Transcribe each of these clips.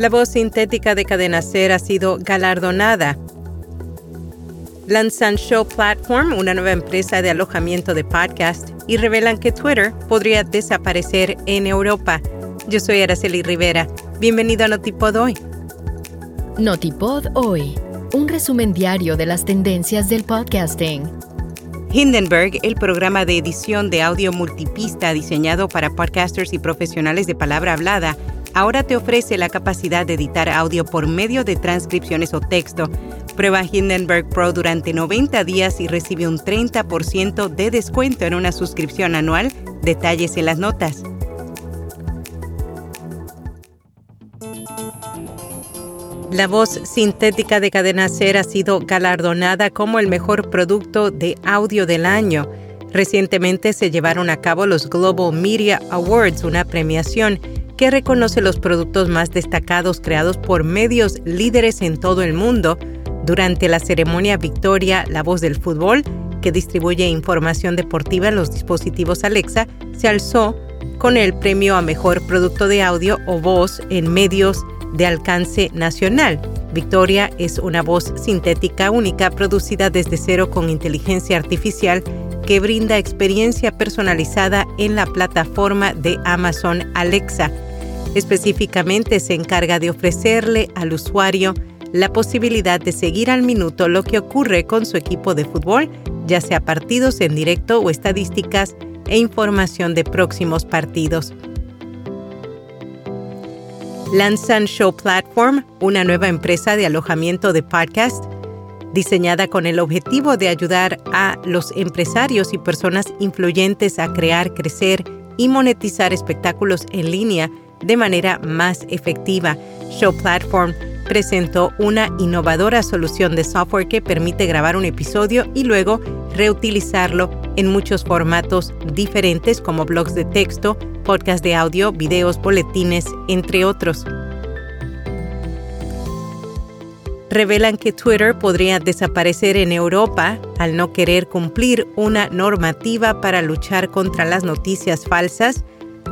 La voz sintética de Cadena Ser ha sido galardonada. Lanzan Show Platform, una nueva empresa de alojamiento de podcast, y revelan que Twitter podría desaparecer en Europa. Yo soy Araceli Rivera. Bienvenido a Notipod Hoy. Notipod Hoy, un resumen diario de las tendencias del podcasting. Hindenburg, el programa de edición de audio multipista diseñado para podcasters y profesionales de palabra hablada, ahora te ofrece la capacidad de editar audio por medio de transcripciones o texto. Prueba Hindenburg Pro durante 90 días y recibe un 30% de descuento en una suscripción anual. Detalles en las notas. La voz sintética de Cadena Ser ha sido galardonada como el mejor producto de audio del año. Recientemente se llevaron a cabo los Global Media Awards, una premiación que reconoce los productos más destacados creados por medios líderes en todo el mundo. Durante la ceremonia Victoria, la voz del fútbol, que distribuye información deportiva en los dispositivos Alexa, se alzó con el premio a mejor producto de audio o voz en medios de alcance nacional. Victoria es una voz sintética única producida desde cero con inteligencia artificial que brinda experiencia personalizada en la plataforma de Amazon Alexa. Específicamente se encarga de ofrecerle al usuario la posibilidad de seguir al minuto lo que ocurre con su equipo de fútbol, ya sea partidos en directo o estadísticas e información de próximos partidos. Lanzan Show Platform, una nueva empresa de alojamiento de podcast diseñada con el objetivo de ayudar a los empresarios y personas influyentes a crear, crecer y monetizar espectáculos en línea de manera más efectiva. Show Platform presentó una innovadora solución de software que permite grabar un episodio y luego reutilizarlo en muchos formatos diferentes como blogs de texto, podcast de audio, videos, boletines, entre otros. Revelan que Twitter podría desaparecer en Europa al no querer cumplir una normativa para luchar contra las noticias falsas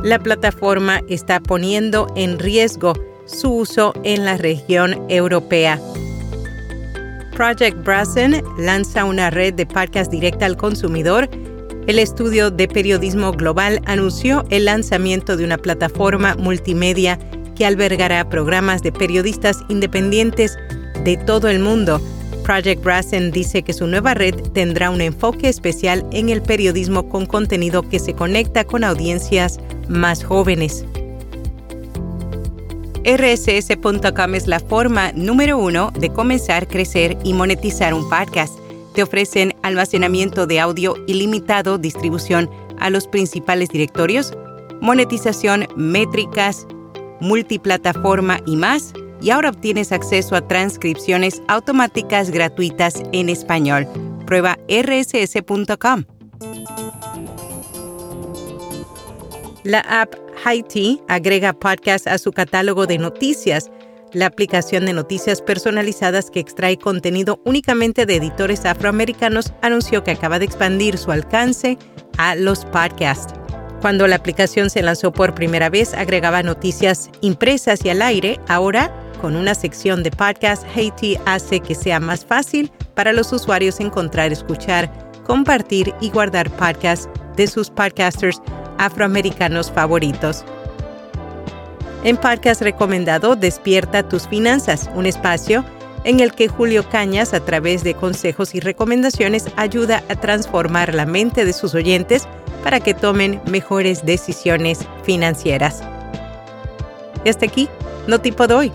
la plataforma está poniendo en riesgo su uso en la región europea. Project Brazen lanza una red de podcast directa al consumidor. El estudio de periodismo global anunció el lanzamiento de una plataforma multimedia que albergará programas de periodistas independientes de todo el mundo Project Brazen dice que su nueva red tendrá un enfoque especial en el periodismo con contenido que se conecta con audiencias más jóvenes. RSS.com es la forma número uno de comenzar, crecer y monetizar un podcast. Te ofrecen almacenamiento de audio ilimitado, distribución a los principales directorios, monetización, métricas, multiplataforma y más y ahora obtienes acceso a transcripciones automáticas gratuitas en español. Prueba rss.com. La app Haiti agrega podcast a su catálogo de noticias. La aplicación de noticias personalizadas que extrae contenido únicamente de editores afroamericanos anunció que acaba de expandir su alcance a los podcasts. Cuando la aplicación se lanzó por primera vez, agregaba noticias impresas y al aire. Ahora con una sección de podcast, Haiti hace que sea más fácil para los usuarios encontrar, escuchar, compartir y guardar podcasts de sus podcasters afroamericanos favoritos. En podcast recomendado Despierta tus finanzas, un espacio en el que Julio Cañas, a través de consejos y recomendaciones, ayuda a transformar la mente de sus oyentes para que tomen mejores decisiones financieras. Y hasta aquí, no tipo de hoy.